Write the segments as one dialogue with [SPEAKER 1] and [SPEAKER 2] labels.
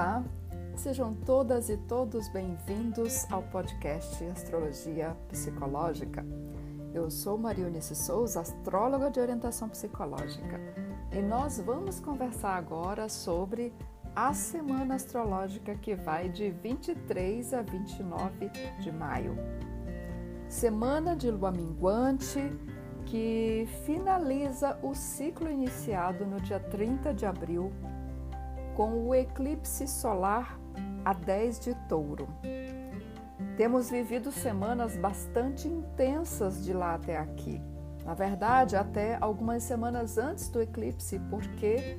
[SPEAKER 1] Olá, sejam todas e todos bem-vindos ao podcast Astrologia Psicológica. Eu sou Maria Eunice Souza, astróloga de orientação psicológica, e nós vamos conversar agora sobre a semana astrológica que vai de 23 a 29 de maio. Semana de lua minguante que finaliza o ciclo iniciado no dia 30 de abril com o eclipse solar a 10 de touro. Temos vivido semanas bastante intensas de lá até aqui. Na verdade, até algumas semanas antes do eclipse, porque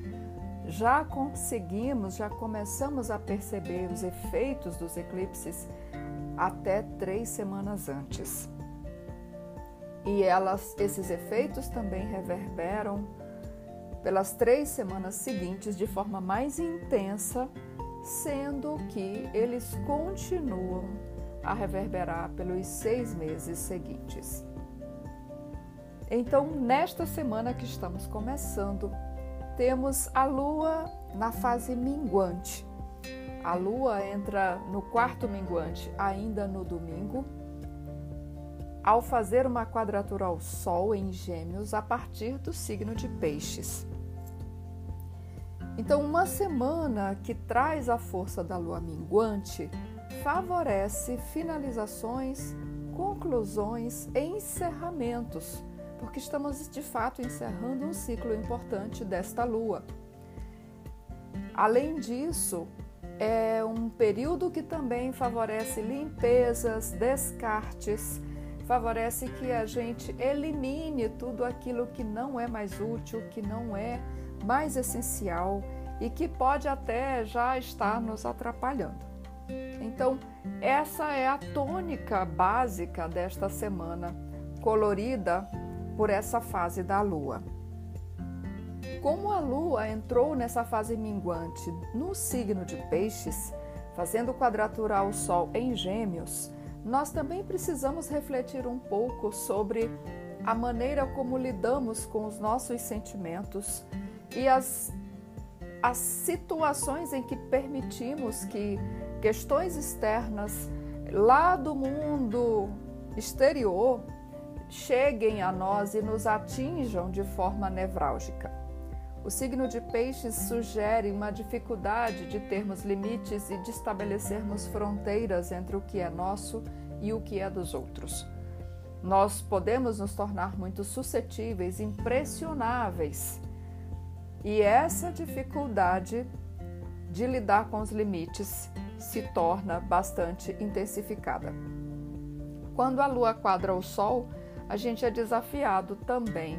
[SPEAKER 1] já conseguimos, já começamos a perceber os efeitos dos eclipses até três semanas antes. E elas, esses efeitos também reverberam pelas três semanas seguintes de forma mais intensa, sendo que eles continuam a reverberar pelos seis meses seguintes. Então, nesta semana que estamos começando, temos a Lua na fase minguante. A Lua entra no quarto minguante ainda no domingo, ao fazer uma quadratura ao Sol em Gêmeos a partir do signo de Peixes. Então, uma semana que traz a força da lua minguante favorece finalizações, conclusões e encerramentos, porque estamos de fato encerrando um ciclo importante desta lua. Além disso, é um período que também favorece limpezas, descartes, favorece que a gente elimine tudo aquilo que não é mais útil, que não é mais essencial e que pode até já estar nos atrapalhando. Então, essa é a tônica básica desta semana, colorida por essa fase da lua. Como a lua entrou nessa fase minguante no signo de Peixes, fazendo quadratura ao Sol em Gêmeos, nós também precisamos refletir um pouco sobre a maneira como lidamos com os nossos sentimentos e as, as situações em que permitimos que questões externas lá do mundo exterior cheguem a nós e nos atinjam de forma nevrálgica. O signo de Peixes sugere uma dificuldade de termos limites e de estabelecermos fronteiras entre o que é nosso e o que é dos outros. Nós podemos nos tornar muito suscetíveis, impressionáveis e essa dificuldade de lidar com os limites se torna bastante intensificada. Quando a lua quadra o sol, a gente é desafiado também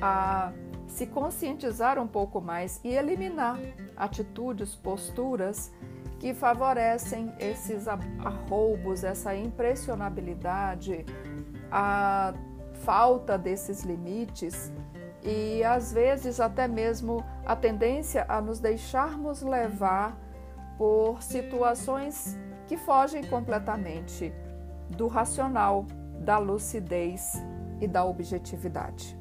[SPEAKER 1] a se conscientizar um pouco mais e eliminar atitudes, posturas que favorecem esses arroubos, essa impressionabilidade, a falta desses limites e às vezes até mesmo a tendência a nos deixarmos levar por situações que fogem completamente do racional, da lucidez e da objetividade.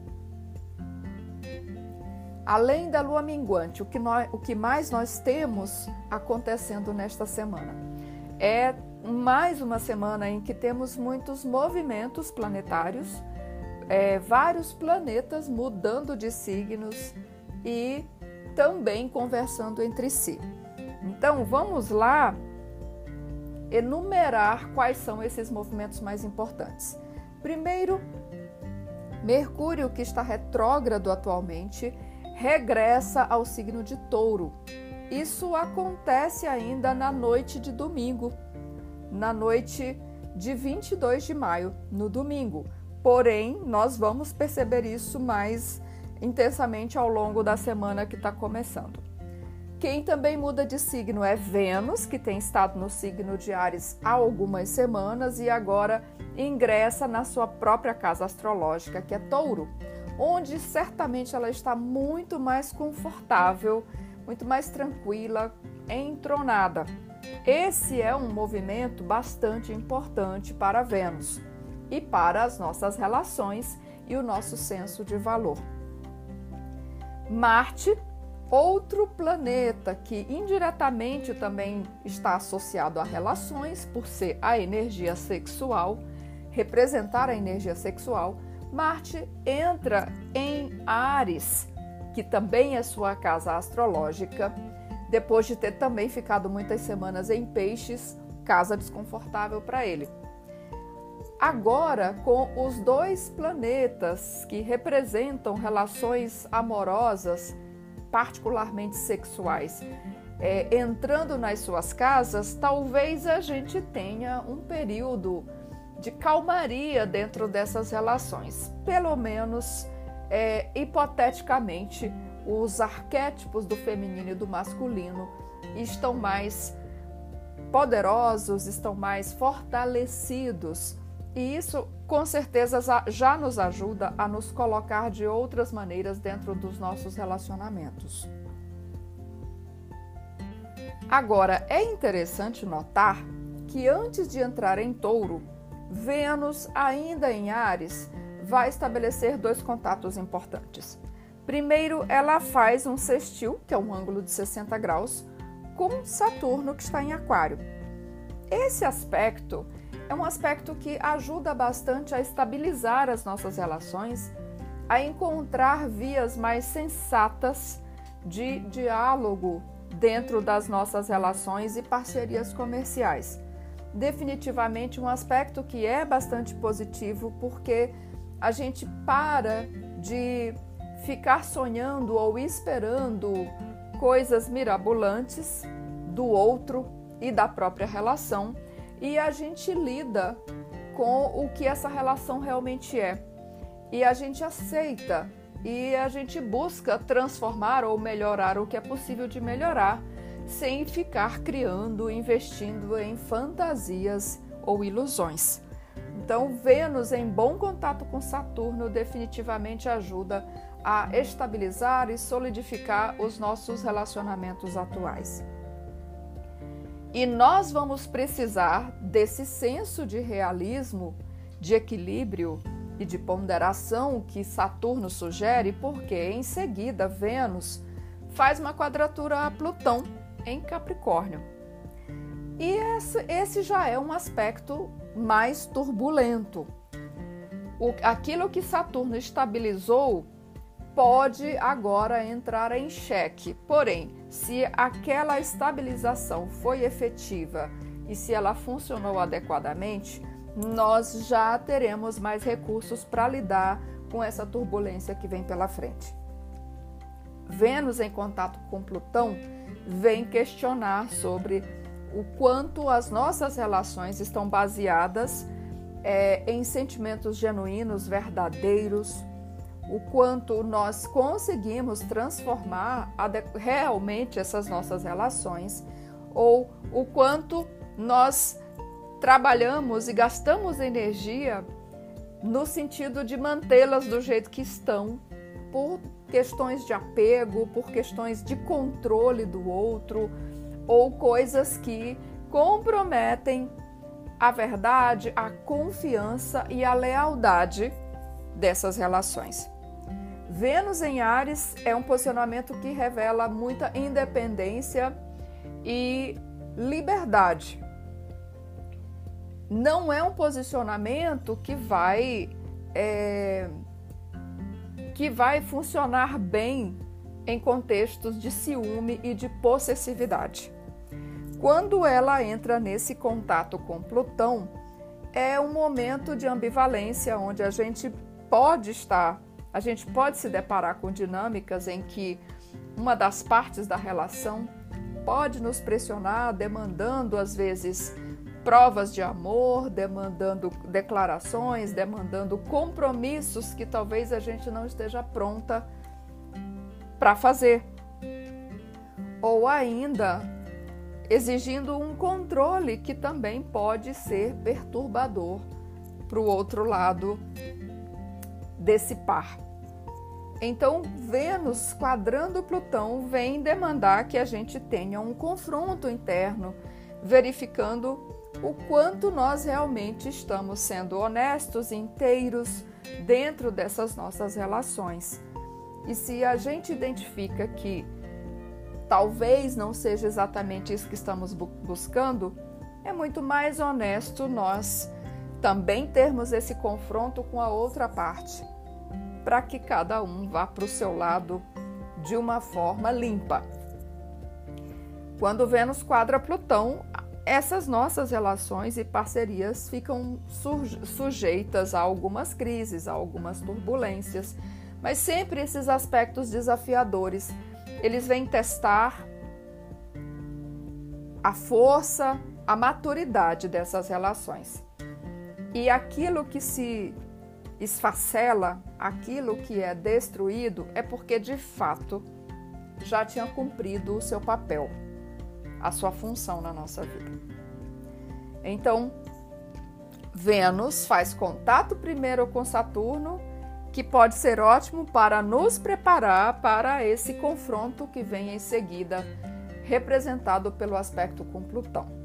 [SPEAKER 1] Além da lua minguante, o que, nós, o que mais nós temos acontecendo nesta semana é mais uma semana em que temos muitos movimentos planetários é, vários planetas mudando de signos e também conversando entre si. Então vamos lá enumerar quais são esses movimentos mais importantes. Primeiro, Mercúrio, que está retrógrado atualmente, regressa ao signo de Touro. Isso acontece ainda na noite de domingo, na noite de 22 de maio, no domingo. Porém, nós vamos perceber isso mais intensamente ao longo da semana que está começando. Quem também muda de signo é Vênus, que tem estado no signo de Ares há algumas semanas e agora ingressa na sua própria casa astrológica, que é Touro, onde certamente ela está muito mais confortável, muito mais tranquila, entronada. Esse é um movimento bastante importante para Vênus e para as nossas relações e o nosso senso de valor. Marte Outro planeta que indiretamente também está associado a relações, por ser a energia sexual, representar a energia sexual, Marte entra em Ares, que também é sua casa astrológica, depois de ter também ficado muitas semanas em Peixes, casa desconfortável para ele. Agora, com os dois planetas que representam relações amorosas, particularmente sexuais, é, entrando nas suas casas, talvez a gente tenha um período de calmaria dentro dessas relações. Pelo menos, é, hipoteticamente, os arquétipos do feminino e do masculino estão mais poderosos, estão mais fortalecidos. E isso, com certeza, já nos ajuda a nos colocar de outras maneiras dentro dos nossos relacionamentos. Agora, é interessante notar que antes de entrar em touro, Vênus, ainda em Ares, vai estabelecer dois contatos importantes. Primeiro, ela faz um sextil, que é um ângulo de 60 graus, com Saturno, que está em Aquário. Esse aspecto é um aspecto que ajuda bastante a estabilizar as nossas relações, a encontrar vias mais sensatas de diálogo dentro das nossas relações e parcerias comerciais definitivamente um aspecto que é bastante positivo, porque a gente para de ficar sonhando ou esperando coisas mirabolantes do outro e da própria relação e a gente lida com o que essa relação realmente é. E a gente aceita e a gente busca transformar ou melhorar o que é possível de melhorar sem ficar criando, investindo em fantasias ou ilusões. Então, Vênus em bom contato com Saturno definitivamente ajuda a estabilizar e solidificar os nossos relacionamentos atuais. E nós vamos precisar desse senso de realismo, de equilíbrio e de ponderação que Saturno sugere, porque em seguida Vênus faz uma quadratura a Plutão em Capricórnio. E esse, já é um aspecto mais turbulento. Aquilo que Saturno estabilizou pode agora entrar em xeque. Porém, se aquela estabilização foi efetiva e se ela funcionou adequadamente, nós já teremos mais recursos para lidar com essa turbulência que vem pela frente. Vênus em contato com Plutão vem questionar sobre o quanto as nossas relações estão baseadas é, em sentimentos genuínos, verdadeiros, o quanto nós conseguimos transformar realmente essas nossas relações, ou o quanto nós trabalhamos e gastamos energia no sentido de mantê-las do jeito que estão, por questões de apego, por questões de controle do outro ou coisas que comprometem a verdade, a confiança e a lealdade dessas relações. Vênus em Ares é um posicionamento que revela muita independência e liberdade. Não é um posicionamento que vai é, que vai funcionar bem em contextos de ciúme e de possessividade. Quando ela entra nesse contato com Plutão, é um momento de ambivalência onde a gente pode estar, a gente pode se deparar com dinâmicas em que uma das partes da relação pode nos pressionar, demandando às vezes provas de amor, demandando declarações, demandando compromissos que talvez a gente não esteja pronta para fazer. Ou ainda exigindo um controle que também pode ser perturbador para o outro lado desse par. Então, Vênus quadrando Plutão vem demandar que a gente tenha um confronto interno, verificando o quanto nós realmente estamos sendo honestos, inteiros dentro dessas nossas relações. E se a gente identifica que talvez não seja exatamente isso que estamos bu buscando, é muito mais honesto nós também termos esse confronto com a outra parte, para que cada um vá para o seu lado de uma forma limpa. Quando Vênus quadra Plutão, essas nossas relações e parcerias ficam sujeitas a algumas crises, a algumas turbulências, mas sempre esses aspectos desafiadores, eles vêm testar a força, a maturidade dessas relações. E aquilo que se esfacela, aquilo que é destruído, é porque de fato já tinha cumprido o seu papel, a sua função na nossa vida. Então, Vênus faz contato primeiro com Saturno, que pode ser ótimo para nos preparar para esse confronto que vem em seguida, representado pelo aspecto com Plutão.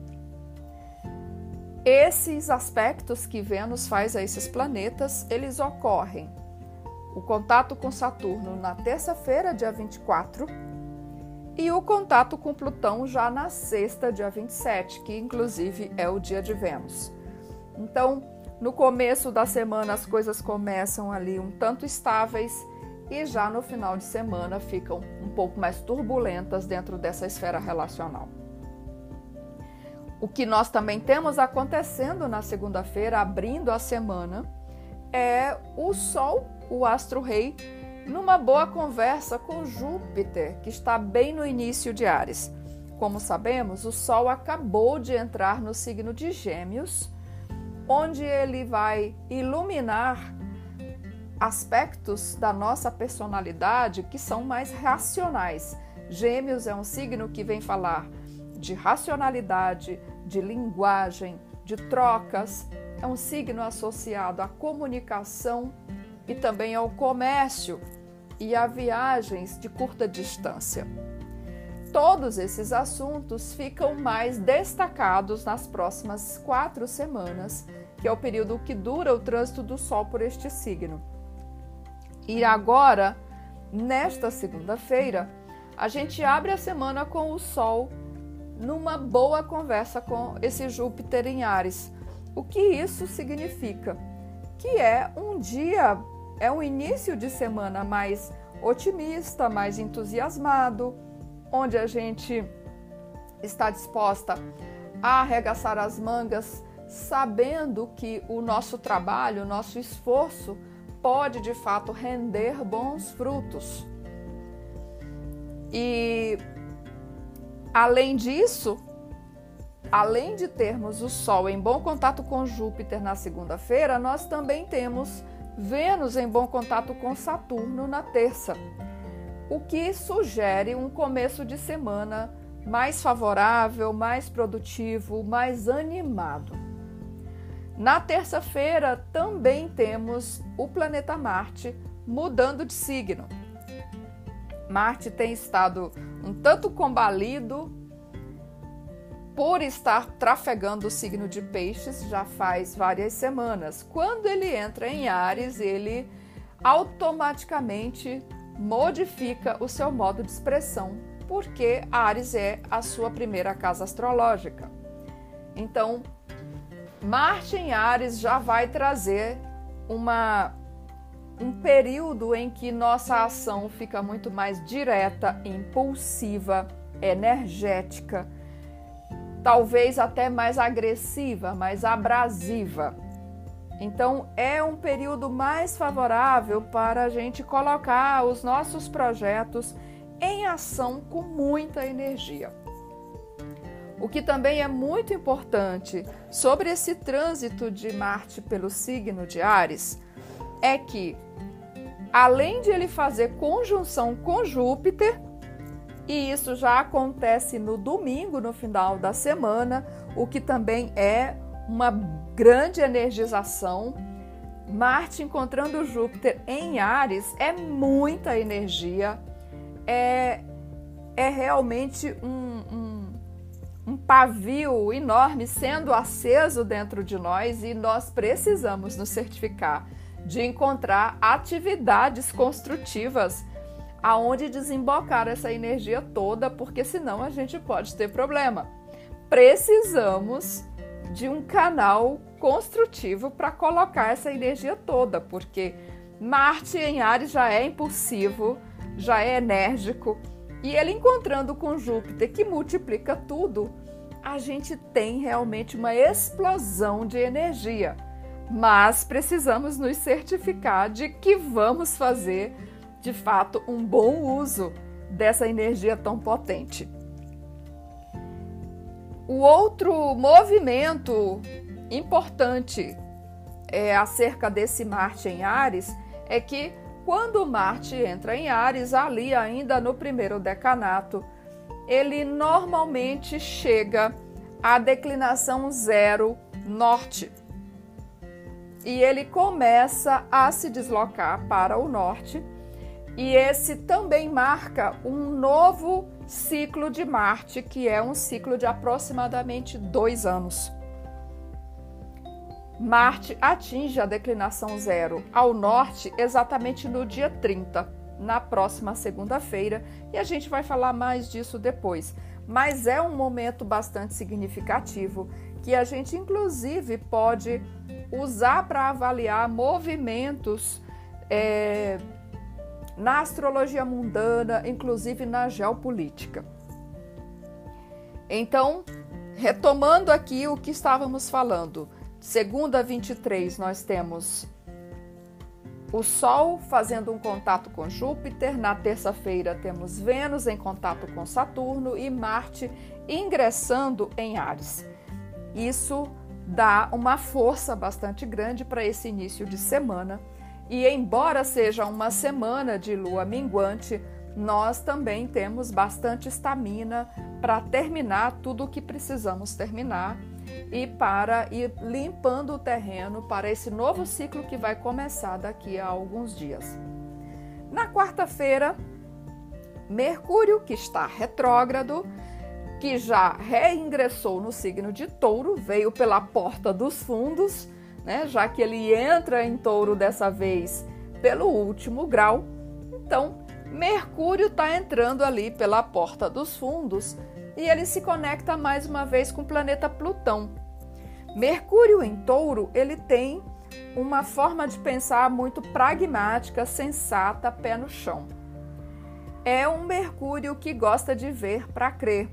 [SPEAKER 1] Esses aspectos que Vênus faz a esses planetas, eles ocorrem. O contato com Saturno na terça-feira, dia 24, e o contato com Plutão já na sexta, dia 27, que inclusive é o dia de Vênus. Então, no começo da semana as coisas começam ali um tanto estáveis e já no final de semana ficam um pouco mais turbulentas dentro dessa esfera relacional. O que nós também temos acontecendo na segunda-feira, abrindo a semana, é o Sol, o astro-rei, numa boa conversa com Júpiter, que está bem no início de Ares. Como sabemos, o Sol acabou de entrar no signo de Gêmeos, onde ele vai iluminar aspectos da nossa personalidade que são mais racionais. Gêmeos é um signo que vem falar de racionalidade, de linguagem, de trocas, é um signo associado à comunicação e também ao comércio e a viagens de curta distância. Todos esses assuntos ficam mais destacados nas próximas quatro semanas, que é o período que dura o trânsito do Sol por este signo. E agora, nesta segunda-feira, a gente abre a semana com o Sol numa boa conversa com esse Júpiter em Ares. O que isso significa? Que é um dia, é um início de semana mais otimista, mais entusiasmado, onde a gente está disposta a arregaçar as mangas, sabendo que o nosso trabalho, o nosso esforço pode de fato render bons frutos. E Além disso, além de termos o Sol em bom contato com Júpiter na segunda-feira, nós também temos Vênus em bom contato com Saturno na terça, o que sugere um começo de semana mais favorável, mais produtivo, mais animado. Na terça-feira também temos o planeta Marte mudando de signo. Marte tem estado um tanto combalido por estar trafegando o signo de Peixes já faz várias semanas. Quando ele entra em Ares, ele automaticamente modifica o seu modo de expressão, porque Ares é a sua primeira casa astrológica. Então, Marte em Ares já vai trazer uma um período em que nossa ação fica muito mais direta, impulsiva, energética, talvez até mais agressiva, mais abrasiva. Então, é um período mais favorável para a gente colocar os nossos projetos em ação com muita energia. O que também é muito importante sobre esse trânsito de Marte pelo signo de Ares é que, além de ele fazer conjunção com Júpiter, e isso já acontece no domingo, no final da semana, o que também é uma grande energização. Marte encontrando Júpiter em Ares é muita energia, é, é realmente um, um, um pavio enorme sendo aceso dentro de nós e nós precisamos nos certificar de encontrar atividades construtivas aonde desembocar essa energia toda, porque senão a gente pode ter problema. Precisamos de um canal construtivo para colocar essa energia toda, porque Marte em Ares já é impulsivo, já é enérgico, e ele encontrando com Júpiter, que multiplica tudo, a gente tem realmente uma explosão de energia. Mas precisamos nos certificar de que vamos fazer de fato um bom uso dessa energia tão potente. O outro movimento importante é, acerca desse Marte em Ares é que quando Marte entra em Ares, ali ainda no primeiro decanato, ele normalmente chega à declinação zero norte. E ele começa a se deslocar para o norte e esse também marca um novo ciclo de Marte, que é um ciclo de aproximadamente dois anos. Marte atinge a declinação zero ao norte exatamente no dia 30, na próxima segunda-feira, e a gente vai falar mais disso depois. Mas é um momento bastante significativo que a gente, inclusive, pode usar para avaliar movimentos. É, na astrologia mundana, inclusive na geopolítica. Então, retomando aqui o que estávamos falando, segunda 23 nós temos o Sol fazendo um contato com Júpiter, na terça-feira temos Vênus em contato com Saturno e Marte ingressando em Ares. Isso dá uma força bastante grande para esse início de semana e embora seja uma semana de lua minguante, nós também temos bastante estamina para terminar tudo o que precisamos terminar e para ir limpando o terreno para esse novo ciclo que vai começar daqui a alguns dias. Na quarta-feira, Mercúrio, que está retrógrado, que já reingressou no signo de Touro, veio pela porta dos fundos né? Já que ele entra em touro dessa vez pelo último grau. Então, Mercúrio está entrando ali pela porta dos fundos e ele se conecta mais uma vez com o planeta Plutão. Mercúrio em touro, ele tem uma forma de pensar muito pragmática, sensata, pé no chão. É um Mercúrio que gosta de ver para crer.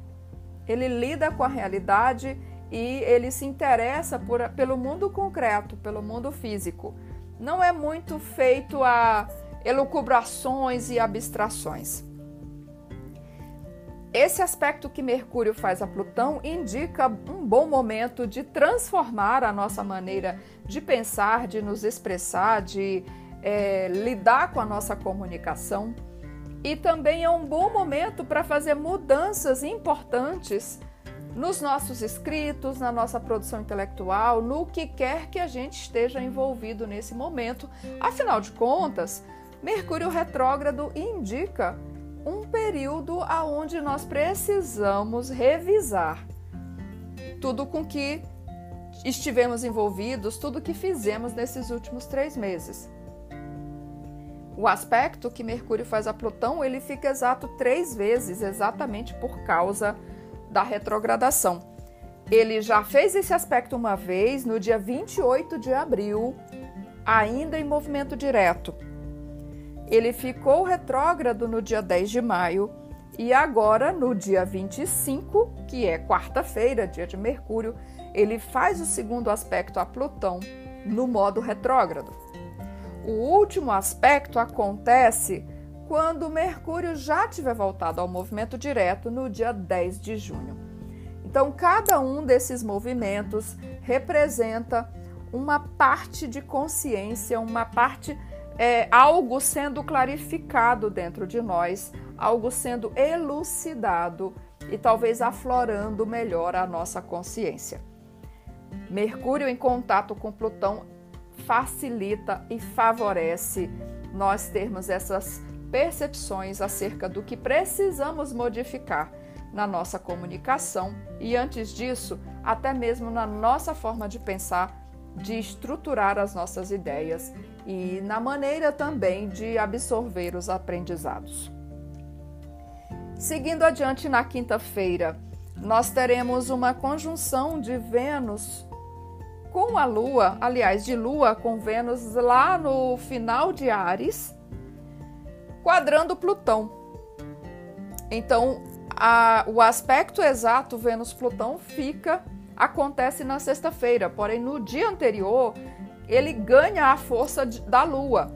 [SPEAKER 1] Ele lida com a realidade e ele se interessa por, pelo mundo concreto, pelo mundo físico. Não é muito feito a elucubrações e abstrações. Esse aspecto que Mercúrio faz a Plutão indica um bom momento de transformar a nossa maneira de pensar, de nos expressar, de é, lidar com a nossa comunicação. E também é um bom momento para fazer mudanças importantes nos nossos escritos, na nossa produção intelectual, no que quer que a gente esteja envolvido nesse momento. Afinal de contas, Mercúrio retrógrado indica um período aonde nós precisamos revisar tudo com que estivemos envolvidos, tudo que fizemos nesses últimos três meses. O aspecto que Mercúrio faz a Plutão, ele fica exato três vezes, exatamente por causa da retrogradação. Ele já fez esse aspecto uma vez, no dia 28 de abril, ainda em movimento direto. Ele ficou retrógrado no dia 10 de maio e agora, no dia 25, que é quarta-feira, dia de Mercúrio, ele faz o segundo aspecto a Plutão no modo retrógrado. O último aspecto acontece quando Mercúrio já tiver voltado ao movimento direto no dia 10 de junho. Então, cada um desses movimentos representa uma parte de consciência, uma parte, é, algo sendo clarificado dentro de nós, algo sendo elucidado e talvez aflorando melhor a nossa consciência. Mercúrio em contato com Plutão facilita e favorece nós termos essas percepções acerca do que precisamos modificar na nossa comunicação e, antes disso, até mesmo na nossa forma de pensar, de estruturar as nossas ideias e na maneira também de absorver os aprendizados. Seguindo adiante na quinta-feira, nós teremos uma conjunção de Vênus com a Lua, aliás, de Lua com Vênus lá no final de Ares, quadrando Plutão. Então, a, o aspecto exato Vênus-Plutão fica acontece na sexta-feira, porém no dia anterior ele ganha a força de, da Lua.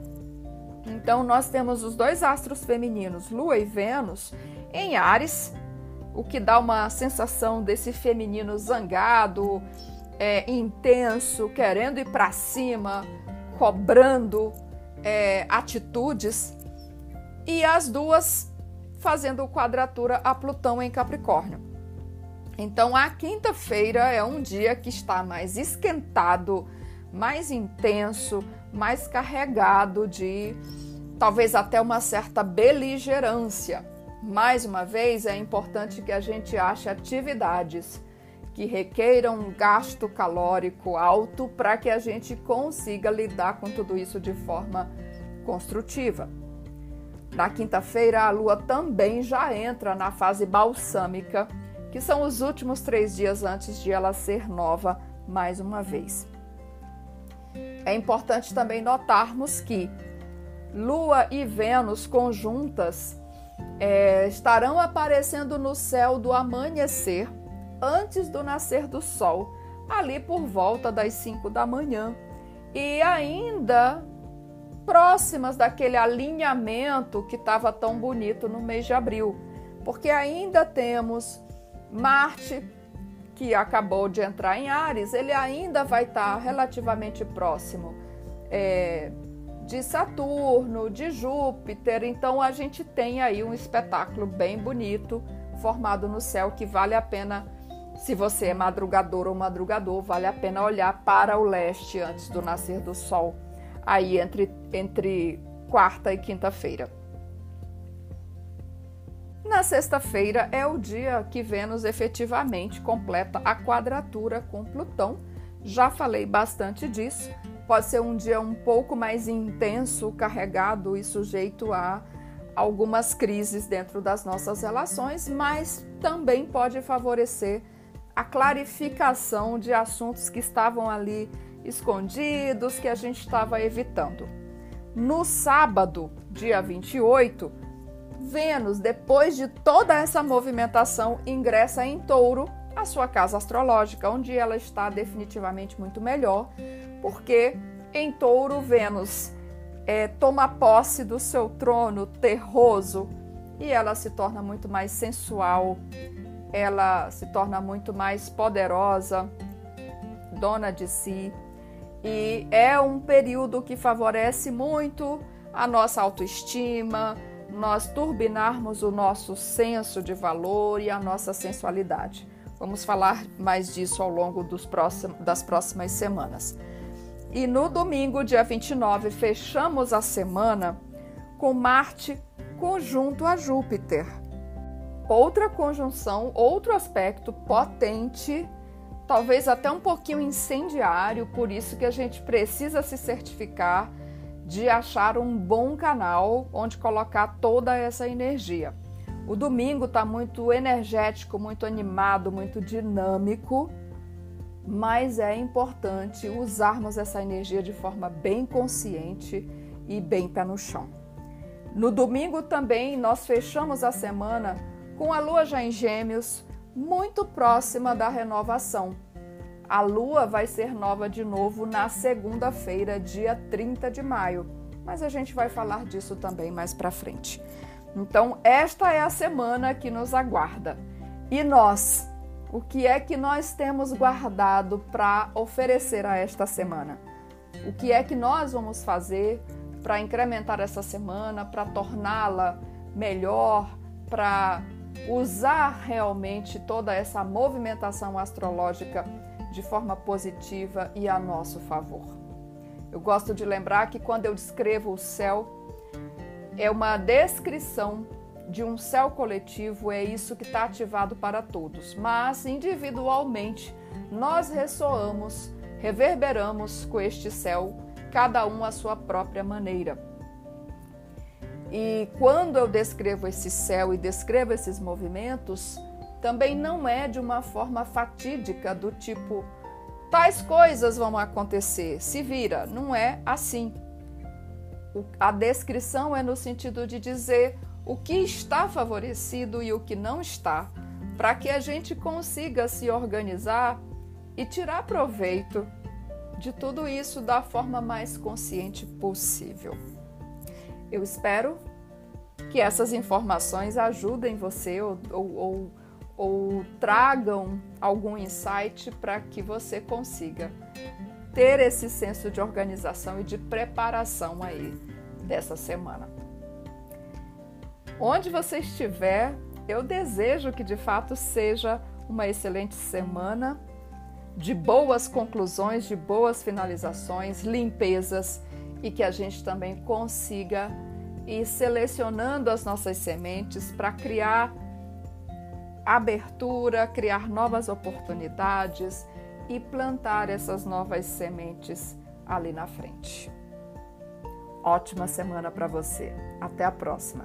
[SPEAKER 1] Então nós temos os dois astros femininos, Lua e Vênus, em Ares, o que dá uma sensação desse feminino zangado, é, intenso, querendo ir para cima, cobrando é, atitudes, e as duas fazendo quadratura a Plutão em Capricórnio. Então, a quinta-feira é um dia que está mais esquentado, mais intenso, mais carregado de talvez até uma certa beligerância. Mais uma vez, é importante que a gente ache atividades que requeiram um gasto calórico alto para que a gente consiga lidar com tudo isso de forma construtiva. Na quinta-feira, a lua também já entra na fase balsâmica, que são os últimos três dias antes de ela ser nova mais uma vez. É importante também notarmos que Lua e Vênus conjuntas é, estarão aparecendo no céu do amanhecer antes do nascer do sol, ali por volta das 5 da manhã. E ainda próximas daquele alinhamento que estava tão bonito no mês de abril, porque ainda temos Marte, que acabou de entrar em Ares, ele ainda vai estar relativamente próximo é, de Saturno, de Júpiter, então a gente tem aí um espetáculo bem bonito formado no céu que vale a pena se você é madrugador ou madrugador, vale a pena olhar para o leste antes do nascer do sol, aí entre, entre quarta e quinta-feira. Na sexta-feira é o dia que Vênus efetivamente completa a quadratura com Plutão. Já falei bastante disso. Pode ser um dia um pouco mais intenso, carregado e sujeito a algumas crises dentro das nossas relações, mas também pode favorecer a clarificação de assuntos que estavam ali escondidos, que a gente estava evitando. No sábado, dia 28, Vênus, depois de toda essa movimentação, ingressa em Touro, a sua casa astrológica, onde ela está definitivamente muito melhor, porque em Touro, Vênus é, toma posse do seu trono terroso e ela se torna muito mais sensual, ela se torna muito mais poderosa, dona de si, e é um período que favorece muito a nossa autoestima, nós turbinarmos o nosso senso de valor e a nossa sensualidade. Vamos falar mais disso ao longo próximos, das próximas semanas. E no domingo, dia 29, fechamos a semana com Marte conjunto a Júpiter outra conjunção, outro aspecto potente, talvez até um pouquinho incendiário, por isso que a gente precisa se certificar de achar um bom canal onde colocar toda essa energia. O domingo está muito energético, muito animado, muito dinâmico, mas é importante usarmos essa energia de forma bem consciente e bem pé no chão. No domingo também nós fechamos a semana com a lua já em Gêmeos, muito próxima da renovação. A lua vai ser nova de novo na segunda-feira, dia 30 de maio, mas a gente vai falar disso também mais para frente. Então, esta é a semana que nos aguarda. E nós, o que é que nós temos guardado para oferecer a esta semana? O que é que nós vamos fazer para incrementar essa semana, para torná-la melhor, para usar realmente toda essa movimentação astrológica de forma positiva e a nosso favor. Eu gosto de lembrar que quando eu descrevo o céu, é uma descrição de um céu coletivo, é isso que está ativado para todos, mas individualmente nós ressoamos, reverberamos com este céu, cada um à sua própria maneira. E quando eu descrevo esse céu e descrevo esses movimentos, também não é de uma forma fatídica do tipo tais coisas vão acontecer, se vira, não é assim. A descrição é no sentido de dizer o que está favorecido e o que não está, para que a gente consiga se organizar e tirar proveito de tudo isso da forma mais consciente possível. Eu espero que essas informações ajudem você ou, ou, ou, ou tragam algum insight para que você consiga ter esse senso de organização e de preparação aí dessa semana. Onde você estiver, eu desejo que de fato seja uma excelente semana de boas conclusões, de boas finalizações, limpezas e que a gente também consiga ir selecionando as nossas sementes para criar abertura, criar novas oportunidades e plantar essas novas sementes ali na frente. Ótima semana para você. Até a próxima.